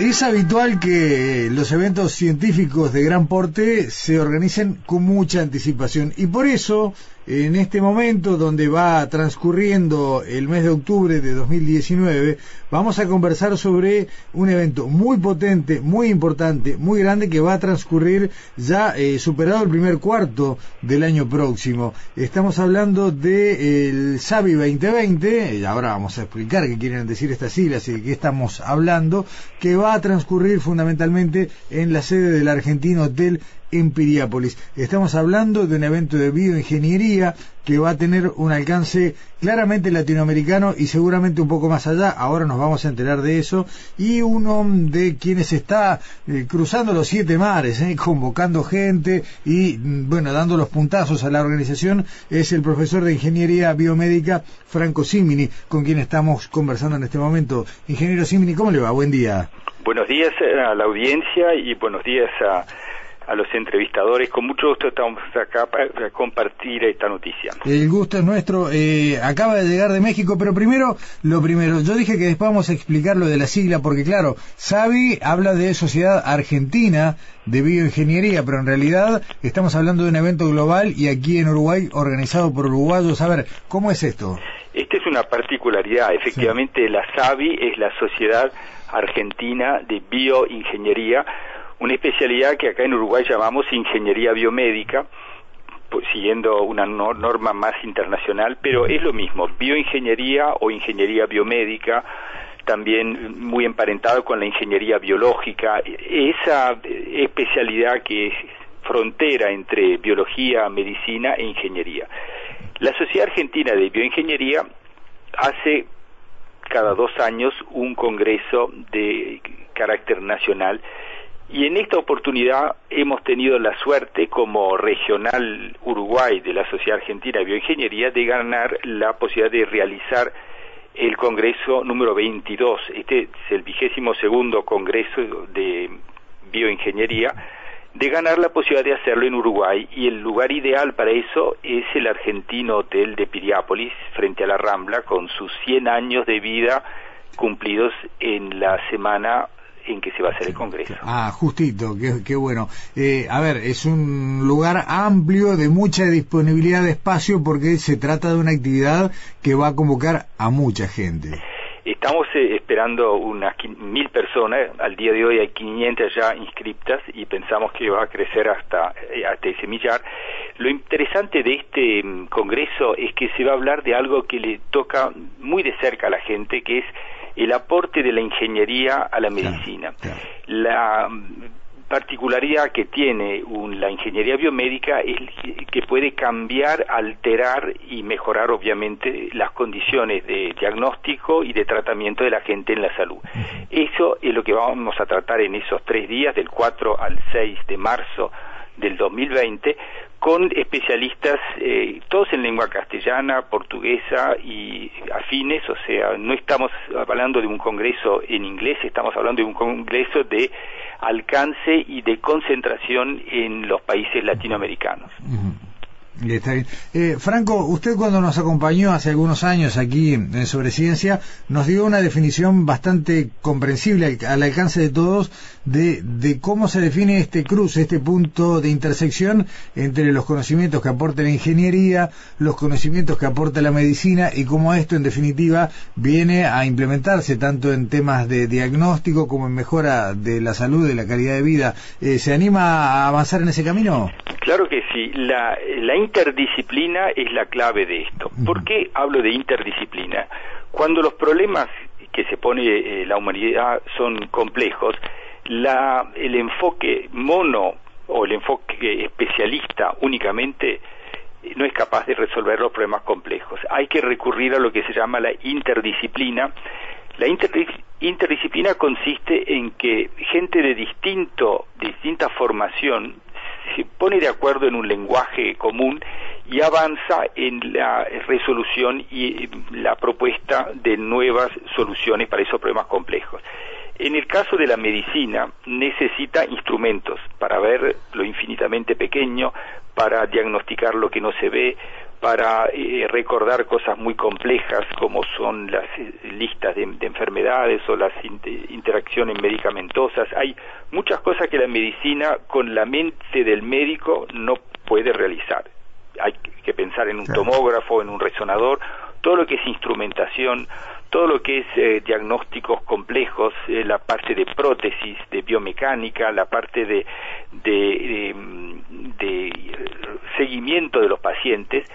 Es habitual que los eventos científicos de gran porte se organicen con mucha anticipación y por eso en este momento donde va transcurriendo el mes de octubre de 2019 vamos a conversar sobre un evento muy potente, muy importante, muy grande que va a transcurrir ya eh, superado el primer cuarto del año próximo. Estamos hablando del de, SABI 2020, ahora vamos a explicar qué quieren decir estas siglas y de qué estamos hablando, que va a transcurrir fundamentalmente en la sede del Argentino Hotel en Piriápolis. Estamos hablando de un evento de bioingeniería que va a tener un alcance claramente latinoamericano y seguramente un poco más allá. Ahora nos vamos a enterar de eso. Y uno de quienes está eh, cruzando los siete mares, eh, convocando gente y, mm, bueno, dando los puntazos a la organización es el profesor de Ingeniería Biomédica Franco Simini, con quien estamos conversando en este momento. Ingeniero Simini, ¿cómo le va? Buen día. Buenos días a la audiencia y buenos días a a los entrevistadores. Con mucho gusto estamos acá para compartir esta noticia. El gusto es nuestro. Eh, acaba de llegar de México, pero primero, lo primero, yo dije que después vamos a explicar lo de la sigla, porque claro, Sabi habla de Sociedad Argentina de Bioingeniería, pero en realidad estamos hablando de un evento global y aquí en Uruguay organizado por uruguayos. A ver, ¿cómo es esto? Esta es una particularidad. Efectivamente, la SABI es la Sociedad Argentina de Bioingeniería una especialidad que acá en Uruguay llamamos ingeniería biomédica, pues, siguiendo una norma más internacional, pero es lo mismo, bioingeniería o ingeniería biomédica, también muy emparentado con la ingeniería biológica, esa especialidad que es frontera entre biología, medicina e ingeniería. La Sociedad Argentina de Bioingeniería hace cada dos años un congreso de carácter nacional y en esta oportunidad hemos tenido la suerte como regional Uruguay de la Sociedad Argentina de Bioingeniería de ganar la posibilidad de realizar el Congreso número 22. Este es el vigésimo segundo Congreso de Bioingeniería, de ganar la posibilidad de hacerlo en Uruguay y el lugar ideal para eso es el argentino Hotel de Piriápolis frente a la Rambla con sus 100 años de vida cumplidos en la semana en que se va a hacer el Congreso. Ah, justito, qué, bueno. Eh, a ver, es un lugar amplio de mucha disponibilidad de espacio porque se trata de una actividad que va a convocar a mucha gente. Estamos eh, esperando unas mil personas, al día de hoy hay 500 ya inscriptas y pensamos que va a crecer hasta, eh, hasta ese millar. Lo interesante de este mm, congreso es que se va a hablar de algo que le toca muy de cerca a la gente, que es el aporte de la ingeniería a la medicina. La particularidad que tiene la ingeniería biomédica es que puede cambiar, alterar y mejorar obviamente las condiciones de diagnóstico y de tratamiento de la gente en la salud. Eso es lo que vamos a tratar en esos tres días, del 4 al 6 de marzo del 2020, con especialistas, eh, todos en lengua castellana, portuguesa y afines, o sea, no estamos hablando de un congreso en inglés, estamos hablando de un congreso de alcance y de concentración en los países latinoamericanos. Está bien. Eh, Franco, usted cuando nos acompañó hace algunos años aquí en Sobre Ciencia, nos dio una definición bastante comprensible al, alcance de todos de, de, cómo se define este cruce, este punto de intersección entre los conocimientos que aporta la ingeniería, los conocimientos que aporta la medicina y cómo esto en definitiva viene a implementarse tanto en temas de diagnóstico como en mejora de la salud, de la calidad de vida. Eh, ¿Se anima a avanzar en ese camino? Sí. La, la interdisciplina es la clave de esto. ¿Por qué hablo de interdisciplina? Cuando los problemas que se pone eh, la humanidad son complejos, la, el enfoque mono o el enfoque eh, especialista únicamente no es capaz de resolver los problemas complejos. Hay que recurrir a lo que se llama la interdisciplina. La interdisciplina consiste en que gente de distinto, distinta formación se pone de acuerdo en un lenguaje común y avanza en la resolución y la propuesta de nuevas soluciones para esos problemas complejos. En el caso de la medicina, necesita instrumentos para ver lo infinitamente pequeño, para diagnosticar lo que no se ve, para eh, recordar cosas muy complejas como son las eh, listas de, enfermedades o las interacciones medicamentosas. Hay muchas cosas que la medicina con la mente del médico no puede realizar. Hay que pensar en un tomógrafo, en un resonador, todo lo que es instrumentación, todo lo que es eh, diagnósticos complejos, la parte de prótesis, de biomecánica, la parte de, de, de seguimiento de los pacientes,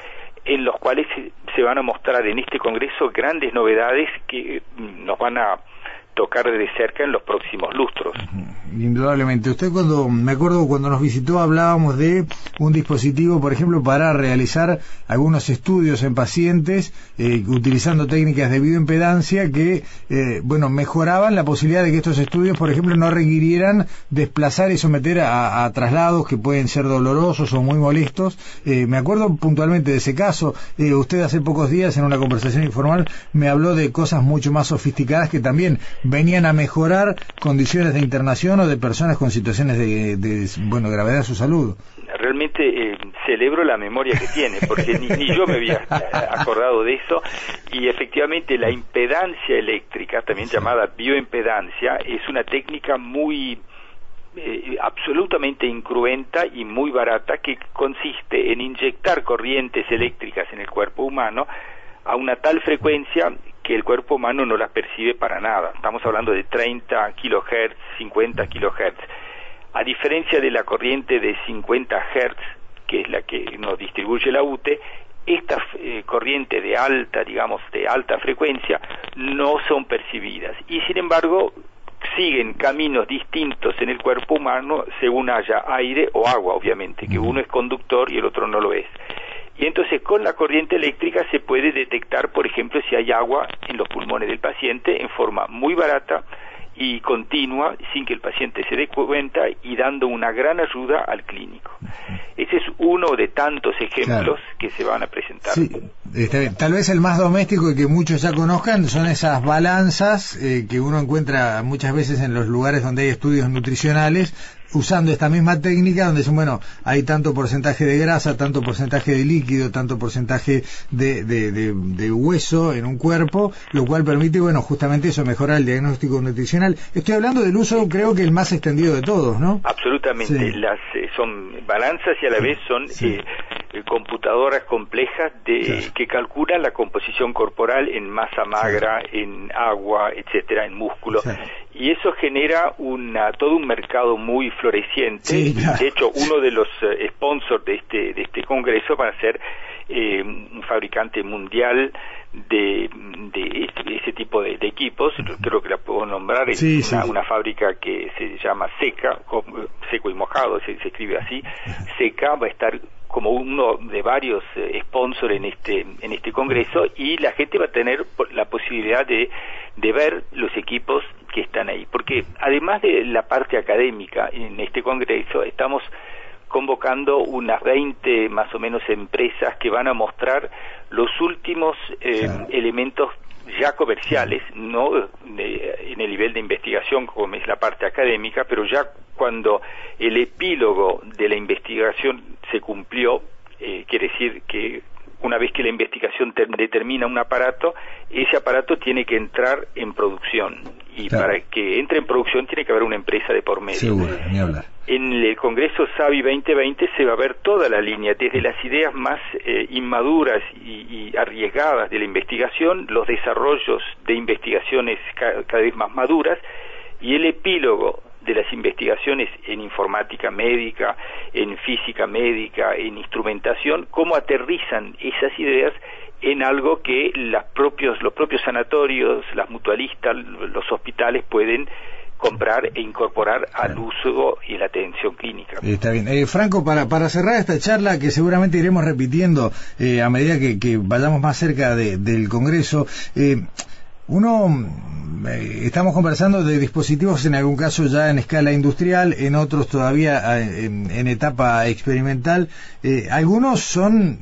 en los cuales se van a mostrar en este Congreso grandes novedades que nos van a tocar de cerca en los próximos lustros. Indudablemente. Usted cuando, me acuerdo cuando nos visitó hablábamos de un dispositivo, por ejemplo, para realizar algunos estudios en pacientes eh, utilizando técnicas de bioimpedancia que, eh, bueno, mejoraban la posibilidad de que estos estudios, por ejemplo, no requirieran desplazar y someter a, traslados que pueden ser dolorosos o muy molestos. Eh, me acuerdo puntualmente de ese caso. usted hace pocos días en una conversación informal me habló de cosas mucho más sofisticadas que también venían a mejorar condiciones de internación o de personas con situaciones de, bueno, gravedad de su salud. Realmente eh, celebro la memoria que tiene, porque ni, yo me había acordado de eso, y efectivamente la impedancia eléctrica, también llamada bioimpedancia, es una técnica muy eh, absolutamente incruenta y muy barata que consiste en inyectar corrientes eléctricas en el cuerpo humano a una tal frecuencia que el cuerpo humano no las percibe para nada. Estamos hablando de 30 kilohertz, 50 kilohertz. A diferencia de la corriente de 50 hertz, que es la que nos distribuye la UTE, estas eh, corrientes de alta, digamos, de alta frecuencia, no son percibidas. Y sin embargo, siguen caminos distintos en el cuerpo humano según haya aire o agua, obviamente, que uno es conductor y el otro no lo es. Y entonces con la corriente eléctrica se puede detectar, por ejemplo, si hay agua en los pulmones del paciente en forma muy barata y continua sin que el paciente se dé cuenta y dando una gran ayuda al clínico. Ese es uno de tantos ejemplos que se van a presentar. Sí, tal vez el más doméstico y que muchos ya conozcan son esas balanzas eh, que uno encuentra muchas veces en los lugares donde hay estudios nutricionales usando esta misma técnica donde dicen, bueno, hay tanto porcentaje de grasa, tanto porcentaje de líquido, tanto porcentaje de, de, hueso en un cuerpo, lo cual permite, bueno, justamente eso, mejorar el diagnóstico nutricional. Estoy hablando del uso, creo que el más extendido de todos, ¿no? Absolutamente. Las eh, son balanzas y a la vez son eh, computadoras complejas de, que calculan la composición corporal en masa magra, en agua, etcétera, en músculo. Y eso genera una, todo un mercado muy floreciente. De hecho, uno de los eh, sponsors de este, de este congreso va a ser eh, un fabricante mundial de, de, ese tipo de, equipos, creo que la puedo nombrar, es una, fábrica que se llama Seca, seco y mojado, se, se escribe así, Seca va a estar como uno de varios eh, sponsors en este en este congreso y la gente va a tener la posibilidad de, de ver los equipos que están ahí. Porque además de la parte académica en este congreso estamos convocando unas 20 más o menos empresas que van a mostrar los últimos eh, elementos ya comerciales, no en el nivel de investigación como es la parte académica, pero ya cuando el epílogo de la investigación se cumplió, eh, quiere decir que una vez que la investigación determina un aparato, ese aparato tiene que entrar en producción. Y para que entre en producción tiene que haber una empresa de por medio. Seguro, ni hablar. En el Congreso SAVI 2020 se va a ver toda la línea, desde las ideas más eh, inmaduras y, arriesgadas de la investigación, los desarrollos de investigaciones cada vez más maduras, y el epílogo de las investigaciones en informática médica, en física médica, en instrumentación, cómo aterrizan esas ideas en algo que las propios, los propios sanatorios, las mutualistas, los hospitales pueden comprar e incorporar al uso y la atención clínica. Está bien. Eh, Franco, para, para cerrar esta charla que seguramente iremos repitiendo eh, a medida que, vayamos más cerca del Congreso, eh, uno, estamos conversando de dispositivos en algún caso ya en escala industrial, en otros todavía en, etapa experimental. algunos son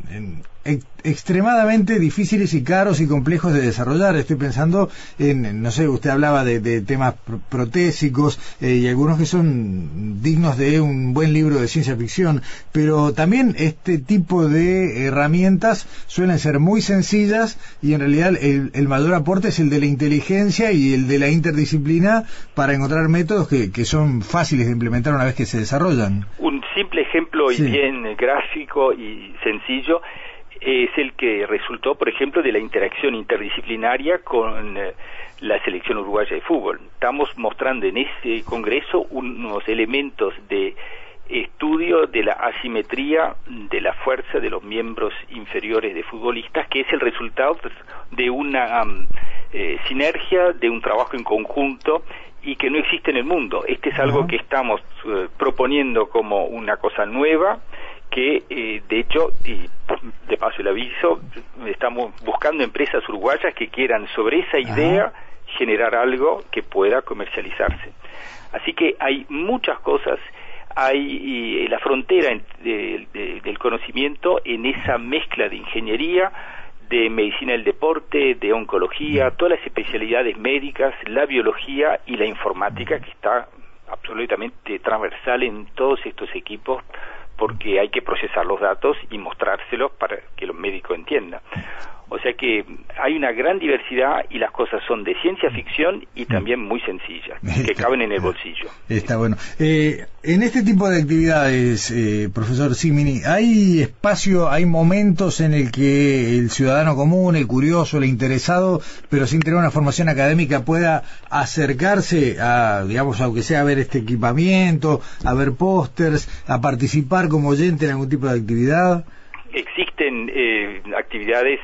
extremadamente difíciles y caros y complejos de desarrollar. Estoy pensando en, no sé, usted hablaba de, temas protésicos eh, y algunos que son dignos de un buen libro de ciencia ficción, pero también este tipo de herramientas suelen ser muy sencillas y en realidad el, mayor aporte es el de la inteligencia y el de la interdisciplina para encontrar métodos que, son fáciles de implementar una vez que se desarrollan. Un simple ejemplo y bien gráfico y sencillo es el que resultó, por ejemplo, de la interacción interdisciplinaria con eh, la selección uruguaya de fútbol. Estamos mostrando en este congreso unos elementos de estudio de la asimetría de la fuerza de los miembros inferiores de futbolistas, que es el resultado de una eh, sinergia, de un trabajo en conjunto y que no existe en el mundo. Este es algo que estamos eh, proponiendo como una cosa nueva, que eh, de hecho, y de paso el aviso, estamos buscando empresas uruguayas que quieran sobre esa idea generar algo que pueda comercializarse. Así que hay muchas cosas, hay la frontera del conocimiento en esa mezcla de ingeniería, de medicina del deporte, de oncología, todas las especialidades médicas, la biología y la informática que está absolutamente transversal en todos estos equipos porque hay que procesar los datos y mostrárselos para que los médicos entiendan. O sea que hay una gran diversidad y las cosas son de ciencia ficción y también muy sencillas, que caben en el bolsillo. Está bueno. Eh, en este tipo de actividades, eh, profesor Simini, ¿hay espacio, hay momentos en el que el ciudadano común, el curioso, el interesado, pero sin tener una formación académica, pueda acercarse a, digamos, aunque sea a ver este equipamiento, a ver pósters, a participar como oyente en algún tipo de actividad? Existen eh, actividades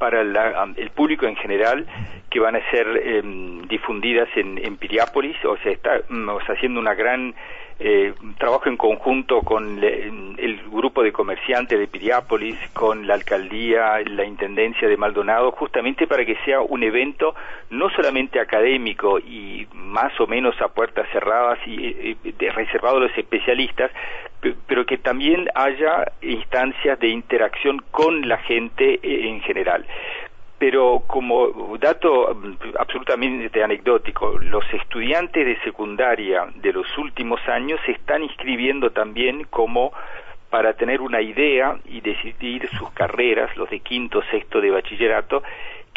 para el público en general que van a ser em, difundidas en, en Piriápolis, o sea, está haciendo una gran eh, trabajo en conjunto con el grupo de comerciantes de Piriápolis, con la alcaldía, la intendencia de Maldonado, justamente para que sea un evento no solamente académico y más o menos a puertas cerradas y reservado a los especialistas, pero que también haya instancias de interacción con la gente eh, en general. Pero como dato mm, absolutamente anecdótico, los estudiantes de secundaria de los últimos años se están inscribiendo también como para tener una idea y decidir sus carreras, los de quinto, sexto de bachillerato,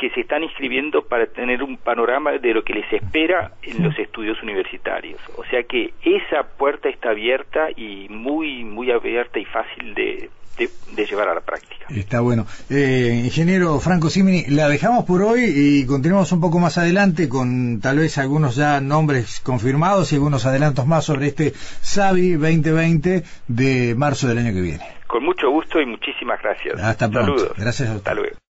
que se están inscribiendo para tener un panorama de lo que les espera en los estudios universitarios. O sea que esa puerta está abierta y muy, muy abierta y fácil de, de, llevar a la práctica. Está bueno. Eh, ingeniero Franco Simini, la dejamos por hoy y continuamos un poco más adelante con tal vez algunos ya nombres confirmados y algunos adelantos más sobre este SAVI 2020 de marzo del año que viene. Con mucho gusto y muchísimas gracias. Hasta pronto. Gracias a Hasta luego.